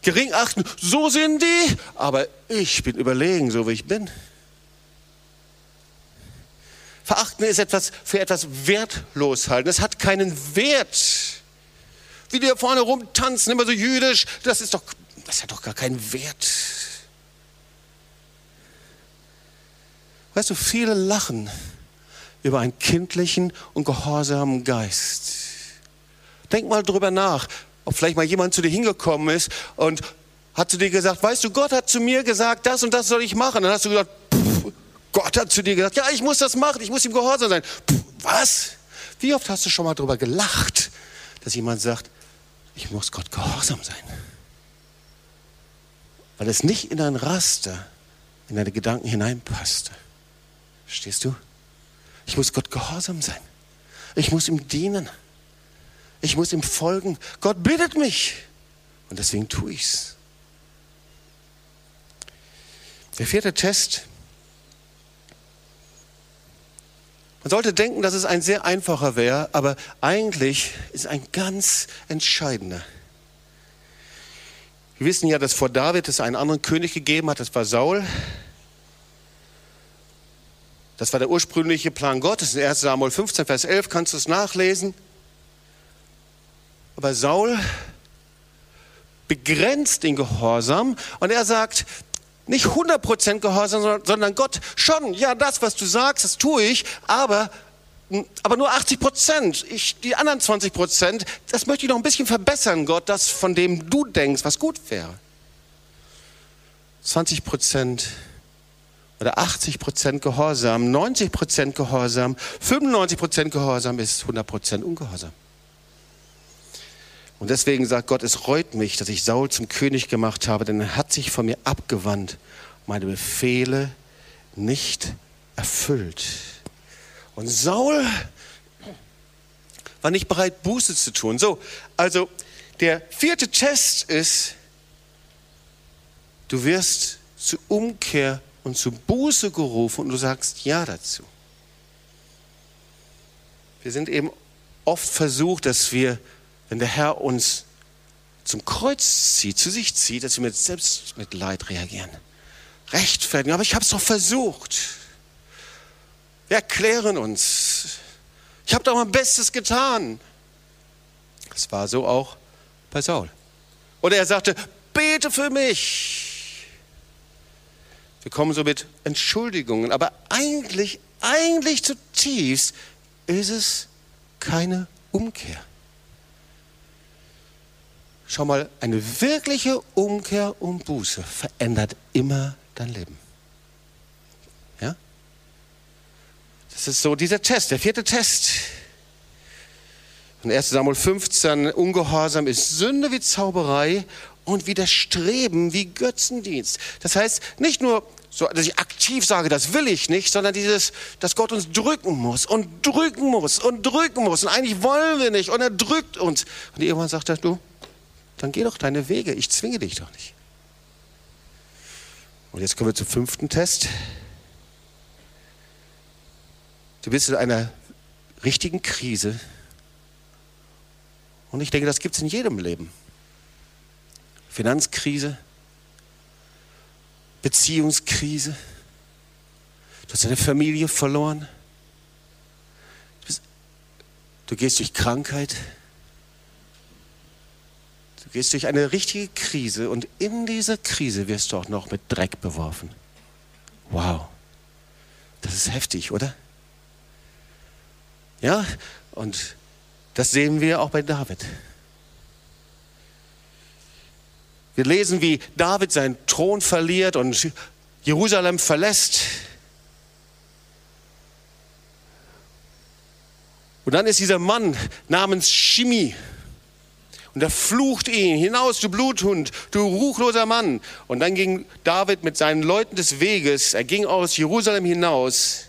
Geringachten, so sind die, aber ich bin überlegen, so wie ich bin. Verachten ist etwas für etwas wertlos halten. Es hat keinen Wert. Wie die da vorne rumtanzen, immer so jüdisch, das ist doch, das hat doch gar keinen Wert. Weißt du, viele lachen über einen kindlichen und gehorsamen Geist. Denk mal drüber nach, ob vielleicht mal jemand zu dir hingekommen ist und hat zu dir gesagt, weißt du, Gott hat zu mir gesagt, das und das soll ich machen. Dann hast du gesagt, pff, Gott hat zu dir gesagt, ja, ich muss das machen, ich muss ihm gehorsam sein. Pff, was? Wie oft hast du schon mal drüber gelacht, dass jemand sagt, ich muss Gott gehorsam sein. Weil es nicht in ein Raster, in deine Gedanken hineinpasste. Verstehst du? Ich muss Gott gehorsam sein. Ich muss ihm dienen. Ich muss ihm folgen. Gott bittet mich. Und deswegen tue ich's. Der vierte Test. Man sollte denken, dass es ein sehr einfacher wäre, aber eigentlich ist ein ganz entscheidender. Wir wissen ja, dass vor David es einen anderen König gegeben hat, das war Saul. Das war der ursprüngliche Plan Gottes. In 1 Samuel 15, Vers 11 kannst du es nachlesen. Aber Saul begrenzt den Gehorsam und er sagt, nicht 100% Gehorsam, sondern Gott schon, ja, das, was du sagst, das tue ich, aber, aber nur 80%. Ich, die anderen 20%, das möchte ich noch ein bisschen verbessern, Gott, das, von dem du denkst, was gut wäre. 20% oder 80% Gehorsam, 90% Gehorsam, 95% Gehorsam ist 100% Ungehorsam. Und deswegen sagt Gott, es reut mich, dass ich Saul zum König gemacht habe, denn er hat sich von mir abgewandt, meine Befehle nicht erfüllt. Und Saul war nicht bereit, Buße zu tun. So, also der vierte Test ist, du wirst zur Umkehr und zur Buße gerufen und du sagst Ja dazu. Wir sind eben oft versucht, dass wir wenn der Herr uns zum Kreuz zieht, zu sich zieht, dass wir mit Selbstmitleid reagieren. Rechtfertigen, aber ich habe es doch versucht. Wir erklären uns. Ich habe doch mein Bestes getan. Es war so auch bei Saul. Oder er sagte, bete für mich. Wir kommen so mit Entschuldigungen, aber eigentlich, eigentlich zutiefst ist es keine Umkehr. Schau mal, eine wirkliche Umkehr und Buße verändert immer dein Leben. Ja? Das ist so dieser Test, der vierte Test. In 1 Samuel 15, Ungehorsam ist Sünde wie Zauberei und Widerstreben wie Götzendienst. Das heißt, nicht nur so, dass ich aktiv sage, das will ich nicht, sondern dieses, dass Gott uns drücken muss und drücken muss und drücken muss. Und eigentlich wollen wir nicht und er drückt uns. Und irgendwann sagt er, du, dann geh doch deine Wege. Ich zwinge dich doch nicht. Und jetzt kommen wir zum fünften Test. Du bist in einer richtigen Krise. Und ich denke, das gibt es in jedem Leben. Finanzkrise, Beziehungskrise. Du hast deine Familie verloren. Du, bist, du gehst durch Krankheit. Du gehst durch eine richtige Krise und in dieser Krise wirst du auch noch mit Dreck beworfen. Wow. Das ist heftig, oder? Ja, und das sehen wir auch bei David. Wir lesen, wie David seinen Thron verliert und Jerusalem verlässt. Und dann ist dieser Mann namens Shimi und er flucht ihn, hinaus, du Bluthund, du ruchloser Mann. Und dann ging David mit seinen Leuten des Weges, er ging aus Jerusalem hinaus.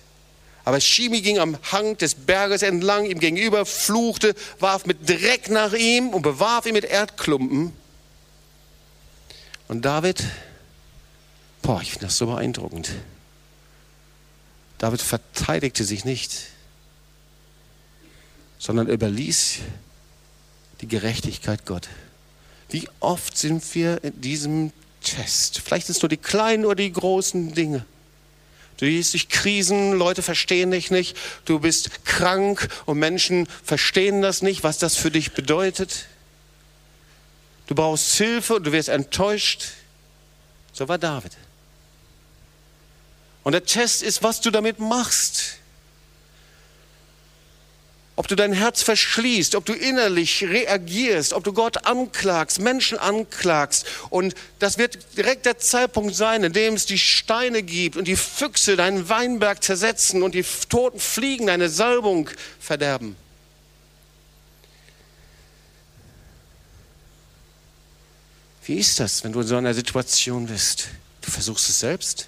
Aber Shimi ging am Hang des Berges entlang ihm gegenüber, fluchte, warf mit Dreck nach ihm und bewarf ihn mit Erdklumpen. Und David, boah, ich finde das so beeindruckend. David verteidigte sich nicht, sondern überließ die Gerechtigkeit Gott. Wie oft sind wir in diesem Test? Vielleicht sind es nur die kleinen oder die großen Dinge. Du gehst durch Krisen, Leute verstehen dich nicht, du bist krank und Menschen verstehen das nicht, was das für dich bedeutet. Du brauchst Hilfe und du wirst enttäuscht. So war David. Und der Test ist, was du damit machst ob du dein Herz verschließt, ob du innerlich reagierst, ob du Gott anklagst, Menschen anklagst. Und das wird direkt der Zeitpunkt sein, in dem es die Steine gibt und die Füchse deinen Weinberg zersetzen und die toten Fliegen deine Salbung verderben. Wie ist das, wenn du in so einer Situation bist? Du versuchst es selbst?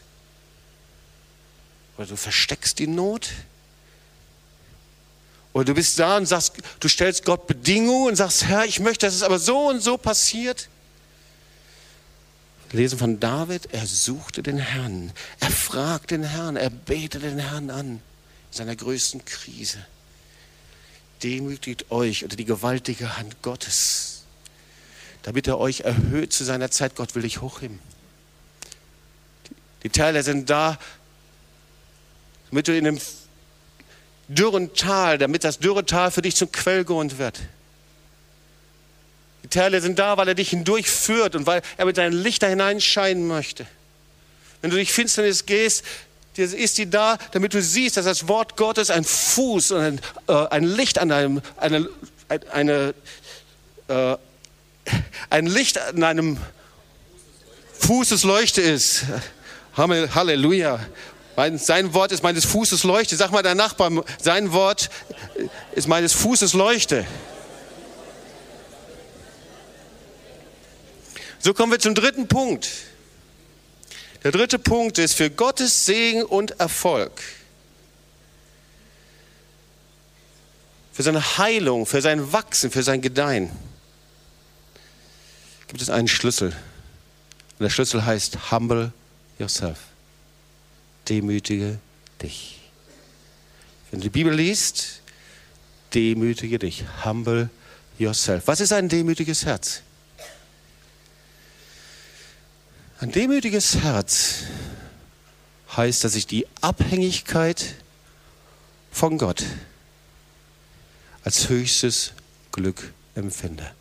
Oder du versteckst die Not? Oder du bist da und sagst, du stellst Gott Bedingungen und sagst, Herr, ich möchte, dass es aber so und so passiert. Wir lesen von David, er suchte den Herrn, er fragte den Herrn, er betete den Herrn an in seiner größten Krise. Demütigt euch unter die gewaltige Hand Gottes, damit er euch erhöht zu seiner Zeit. Gott will dich hochheben. Die Teile sind da, damit du in einem dürren Tal, damit das dürre Tal für dich zum Quellgrund wird. Die Teile sind da, weil er dich hindurchführt und weil er mit seinen Lichter hineinscheinen möchte. Wenn du durch Finsternis gehst, ist die da, damit du siehst, dass das Wort Gottes ein Fuß und ein, äh, ein Licht an einem, eine, eine, äh, ein Licht an einem Fußesleuchte ist. Halleluja. Sein Wort ist meines Fußes Leuchte. Sag mal dein Nachbar, sein Wort ist meines Fußes Leuchte. So kommen wir zum dritten Punkt. Der dritte Punkt ist für Gottes Segen und Erfolg. Für seine Heilung, für sein Wachsen, für sein Gedeihen gibt es einen Schlüssel. Und der Schlüssel heißt Humble Yourself demütige dich. Wenn du die Bibel liest, demütige dich. Humble yourself. Was ist ein demütiges Herz? Ein demütiges Herz heißt, dass ich die Abhängigkeit von Gott als höchstes Glück empfinde.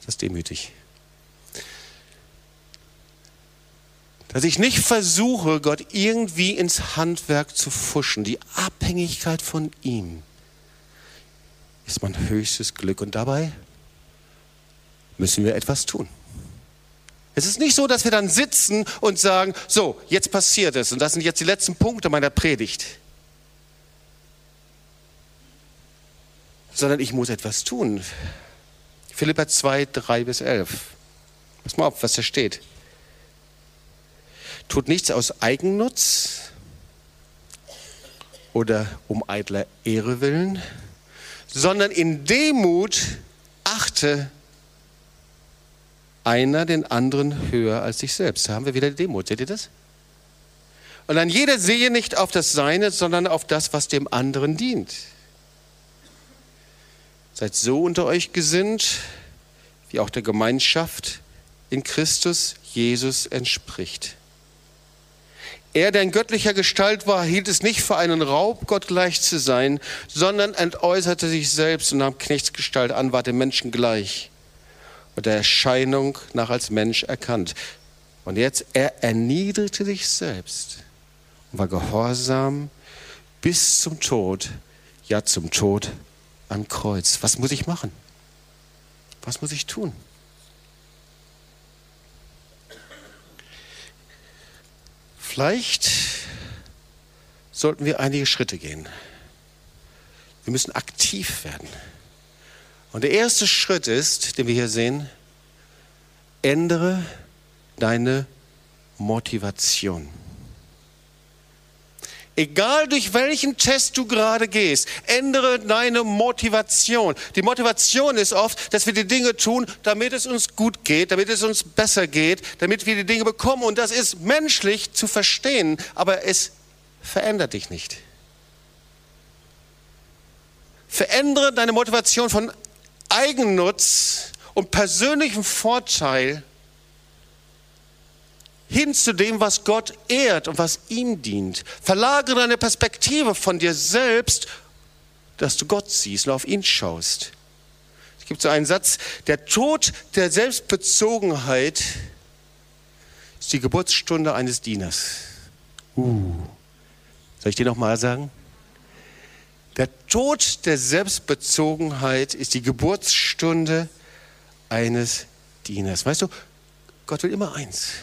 Das ist demütig. Dass ich nicht versuche, Gott irgendwie ins Handwerk zu fuschen. Die Abhängigkeit von ihm ist mein höchstes Glück. Und dabei müssen wir etwas tun. Es ist nicht so, dass wir dann sitzen und sagen, so, jetzt passiert es. Und das sind jetzt die letzten Punkte meiner Predigt. Sondern ich muss etwas tun. Philippa 2, 3 bis 11. Pass mal auf, was da steht. Tut nichts aus Eigennutz oder um eitler Ehre willen, sondern in Demut achte einer den anderen höher als sich selbst. Da haben wir wieder Demut. Seht ihr das? Und dann jeder sehe nicht auf das Seine, sondern auf das, was dem anderen dient. Seid so unter euch gesinnt, wie auch der Gemeinschaft in Christus Jesus entspricht. Er, der in göttlicher Gestalt war, hielt es nicht für einen Raub, Gott gleich zu sein, sondern entäußerte sich selbst und nahm Knechtsgestalt an, war dem Menschen gleich und der Erscheinung nach als Mensch erkannt. Und jetzt, er erniedrigte sich selbst und war gehorsam bis zum Tod, ja zum Tod am Kreuz. Was muss ich machen? Was muss ich tun? Vielleicht sollten wir einige Schritte gehen. Wir müssen aktiv werden. Und der erste Schritt ist, den wir hier sehen, ändere deine Motivation. Egal durch welchen Test du gerade gehst, ändere deine Motivation. Die Motivation ist oft, dass wir die Dinge tun, damit es uns gut geht, damit es uns besser geht, damit wir die Dinge bekommen. Und das ist menschlich zu verstehen, aber es verändert dich nicht. Verändere deine Motivation von Eigennutz und persönlichem Vorteil hin zu dem, was Gott ehrt und was ihm dient. Verlagere deine Perspektive von dir selbst, dass du Gott siehst und auf ihn schaust. Es gibt so einen Satz, der Tod der Selbstbezogenheit ist die Geburtsstunde eines Dieners. Uh. Soll ich dir nochmal sagen? Der Tod der Selbstbezogenheit ist die Geburtsstunde eines Dieners. Weißt du, Gott will immer eins.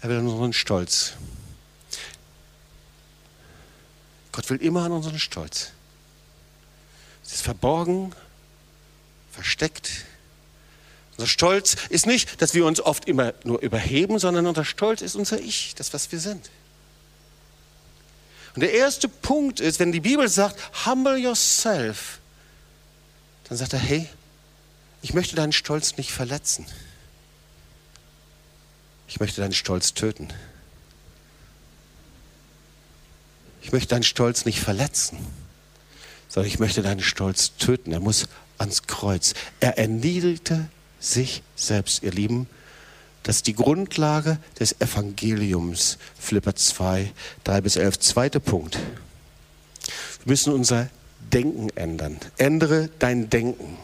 Er will an unseren Stolz. Gott will immer an unseren Stolz. Es ist verborgen, versteckt. Unser Stolz ist nicht, dass wir uns oft immer nur überheben, sondern unser Stolz ist unser Ich, das, was wir sind. Und der erste Punkt ist, wenn die Bibel sagt, humble yourself, dann sagt er, hey, ich möchte deinen Stolz nicht verletzen. Ich möchte deinen Stolz töten. Ich möchte deinen Stolz nicht verletzen, sondern ich möchte deinen Stolz töten. Er muss ans Kreuz. Er erniedrigte sich selbst, ihr Lieben. Das ist die Grundlage des Evangeliums. Philipper 2, 3 bis 11. Zweiter Punkt. Wir müssen unser Denken ändern. Ändere dein Denken.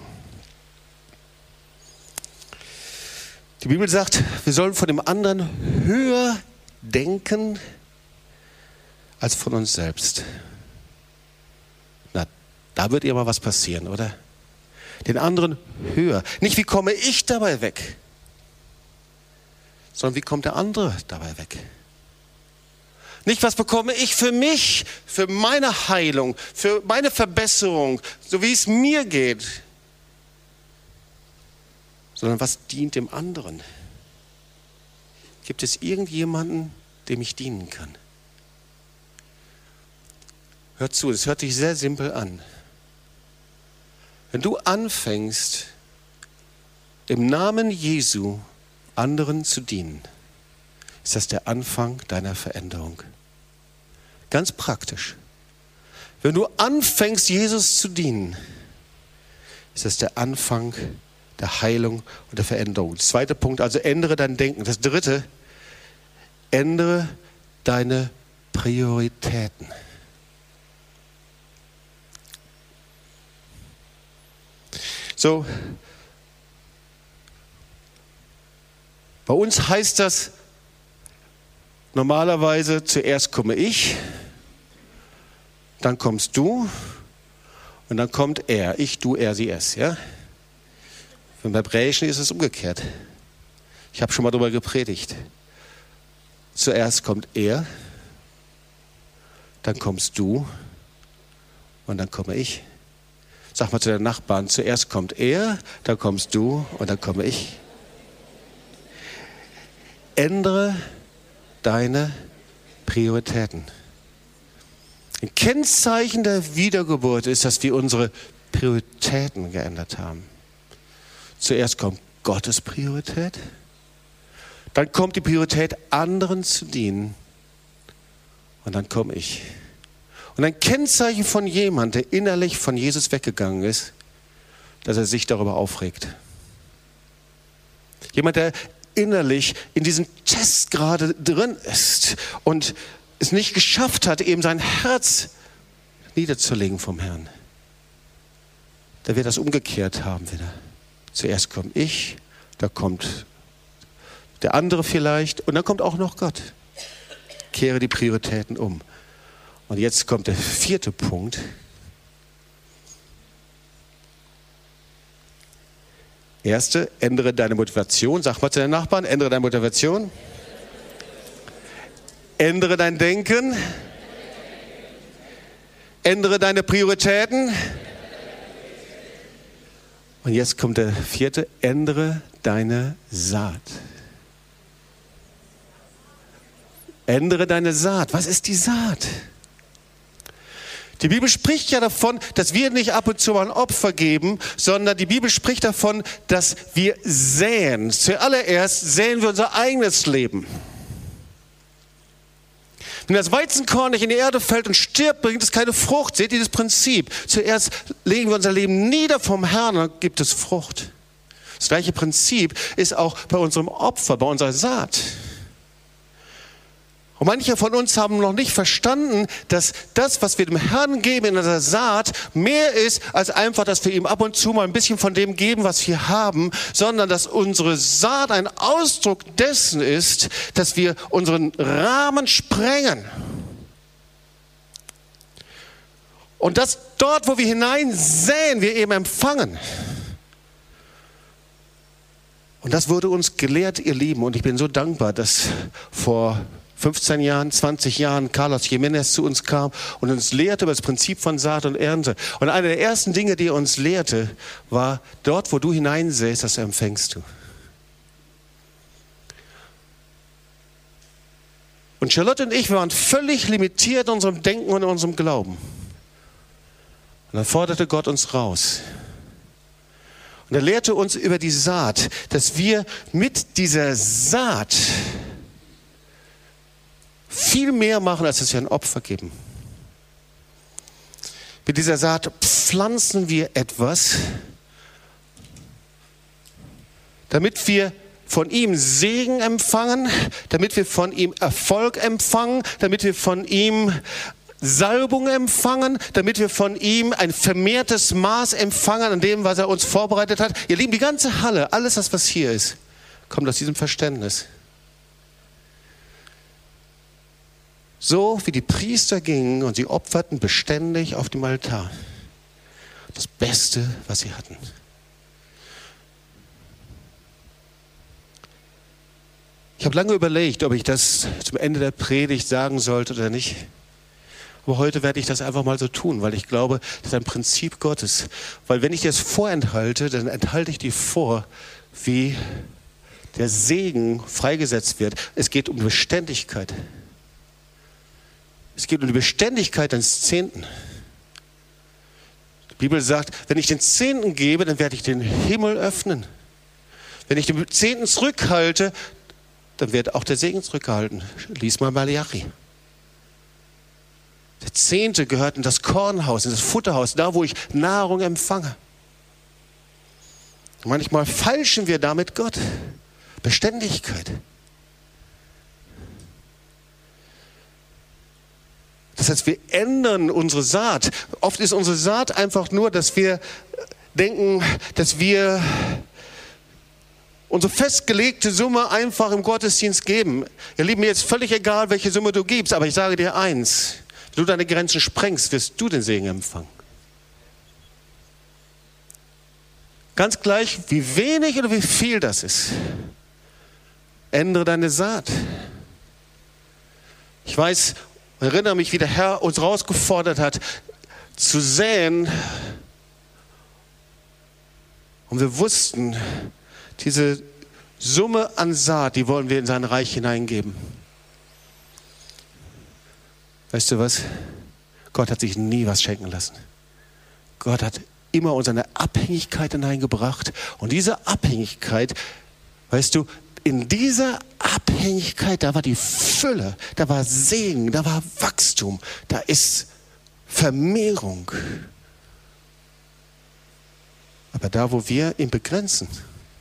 Die Bibel sagt, wir sollen von dem anderen höher denken als von uns selbst. Na, da wird ihr mal was passieren, oder? Den anderen höher. Nicht, wie komme ich dabei weg, sondern wie kommt der andere dabei weg? Nicht, was bekomme ich für mich, für meine Heilung, für meine Verbesserung, so wie es mir geht, sondern was dient dem anderen? Gibt es irgendjemanden, dem ich dienen kann? Hör zu, es hört sich sehr simpel an. Wenn du anfängst, im Namen Jesu anderen zu dienen, ist das der Anfang deiner Veränderung. Ganz praktisch. Wenn du anfängst, Jesus zu dienen, ist das der Anfang der Heilung und der Veränderung. Zweiter Punkt, also ändere dein Denken. Das dritte, ändere deine Prioritäten. So, bei uns heißt das normalerweise, zuerst komme ich, dann kommst du und dann kommt er. Ich, du, er, sie, es. Ja? Bei Hebräischen ist es umgekehrt. Ich habe schon mal darüber gepredigt. Zuerst kommt er, dann kommst du und dann komme ich. Sag mal zu deinen Nachbarn, zuerst kommt er, dann kommst du und dann komme ich. Ändere deine Prioritäten. Ein Kennzeichen der Wiedergeburt ist, dass wir unsere Prioritäten geändert haben. Zuerst kommt Gottes Priorität, dann kommt die Priorität, anderen zu dienen und dann komme ich. Und ein Kennzeichen von jemand, der innerlich von Jesus weggegangen ist, dass er sich darüber aufregt. Jemand, der innerlich in diesem Test gerade drin ist und es nicht geschafft hat, eben sein Herz niederzulegen vom Herrn. Der wird das umgekehrt haben wieder. Zuerst komme ich, da kommt der andere vielleicht und dann kommt auch noch Gott. Kehre die Prioritäten um. Und jetzt kommt der vierte Punkt. Erste, ändere deine Motivation. Sag mal zu deinen Nachbarn, ändere deine Motivation. Ändere dein Denken. Ändere deine Prioritäten. Und jetzt kommt der vierte, ändere deine Saat. Ändere deine Saat. Was ist die Saat? Die Bibel spricht ja davon, dass wir nicht ab und zu mal ein Opfer geben, sondern die Bibel spricht davon, dass wir säen. Zuallererst säen wir unser eigenes Leben. Wenn das Weizenkorn nicht in die Erde fällt und stirbt, bringt es keine Frucht. Seht ihr das Prinzip? Zuerst legen wir unser Leben nieder vom Herrn dann gibt es Frucht. Das gleiche Prinzip ist auch bei unserem Opfer, bei unserer Saat. Und manche von uns haben noch nicht verstanden, dass das, was wir dem Herrn geben in der Saat, mehr ist als einfach, dass wir ihm ab und zu mal ein bisschen von dem geben, was wir haben, sondern dass unsere Saat ein Ausdruck dessen ist, dass wir unseren Rahmen sprengen. Und dass dort, wo wir hineinsäen, wir eben empfangen. Und das wurde uns gelehrt, ihr Lieben. Und ich bin so dankbar, dass vor 15 Jahren, 20 Jahren Carlos Jiménez zu uns kam und uns lehrte über das Prinzip von Saat und Ernte. Und eine der ersten Dinge, die er uns lehrte, war, dort, wo du hineinsäst, das empfängst du. Und Charlotte und ich waren völlig limitiert in unserem Denken und in unserem Glauben. Und dann forderte Gott uns raus. Und er lehrte uns über die Saat, dass wir mit dieser Saat viel mehr machen, als dass wir ein Opfer geben. Mit dieser Saat pflanzen wir etwas, damit wir von ihm Segen empfangen, damit wir von ihm Erfolg empfangen, damit wir von ihm Salbung empfangen, damit wir von ihm ein vermehrtes Maß empfangen an dem, was er uns vorbereitet hat. Ihr Lieben, die ganze Halle, alles das, was hier ist, kommt aus diesem Verständnis. So wie die Priester gingen und sie opferten beständig auf dem Altar. Das Beste, was sie hatten. Ich habe lange überlegt, ob ich das zum Ende der Predigt sagen sollte oder nicht. Aber heute werde ich das einfach mal so tun, weil ich glaube, das ist ein Prinzip Gottes. Weil wenn ich das vorenthalte, dann enthalte ich dir vor, wie der Segen freigesetzt wird. Es geht um Beständigkeit. Es geht um die Beständigkeit deines Zehnten. Die Bibel sagt, wenn ich den Zehnten gebe, dann werde ich den Himmel öffnen. Wenn ich den Zehnten zurückhalte, dann wird auch der Segen zurückgehalten. Lies mal Malachi. Der Zehnte gehört in das Kornhaus, in das Futterhaus, da wo ich Nahrung empfange. Manchmal falschen wir damit Gott. Beständigkeit. Das heißt, wir ändern unsere Saat. Oft ist unsere Saat einfach nur, dass wir denken, dass wir unsere festgelegte Summe einfach im Gottesdienst geben. Ihr Lieben, mir ist völlig egal, welche Summe du gibst, aber ich sage dir eins, wenn du deine Grenzen sprengst, wirst du den Segen empfangen. Ganz gleich, wie wenig oder wie viel das ist. Ändere deine Saat. Ich weiß, erinnere mich, wie der Herr uns rausgefordert hat, zu säen. Und wir wussten, diese Summe an Saat, die wollen wir in sein Reich hineingeben. Weißt du was? Gott hat sich nie was schenken lassen. Gott hat immer uns eine Abhängigkeit hineingebracht. Und diese Abhängigkeit, weißt du, in dieser Abhängigkeit, da war die Fülle, da war Segen, da war Wachstum, da ist Vermehrung. Aber da, wo wir ihn begrenzen,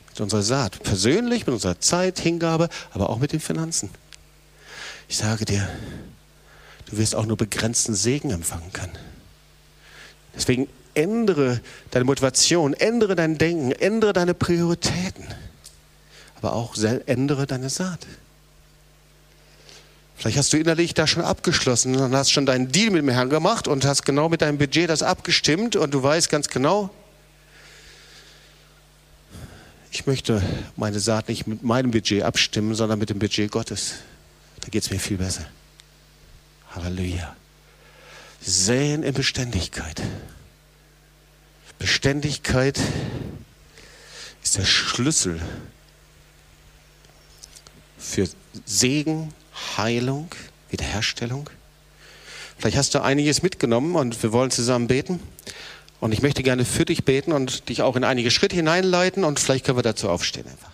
mit unserer Saat, persönlich, mit unserer Zeit, Hingabe, aber auch mit den Finanzen. Ich sage dir, du wirst auch nur begrenzten Segen empfangen können. Deswegen ändere deine Motivation, ändere dein Denken, ändere deine Prioritäten, aber auch ändere deine Saat. Vielleicht hast du innerlich da schon abgeschlossen und hast schon deinen Deal mit dem Herrn gemacht und hast genau mit deinem Budget das abgestimmt und du weißt ganz genau, ich möchte meine Saat nicht mit meinem Budget abstimmen, sondern mit dem Budget Gottes. Da geht es mir viel besser. Halleluja. Säen in Beständigkeit. Beständigkeit ist der Schlüssel für Segen, Heilung, Wiederherstellung. Vielleicht hast du einiges mitgenommen und wir wollen zusammen beten. Und ich möchte gerne für dich beten und dich auch in einige Schritte hineinleiten und vielleicht können wir dazu aufstehen einfach.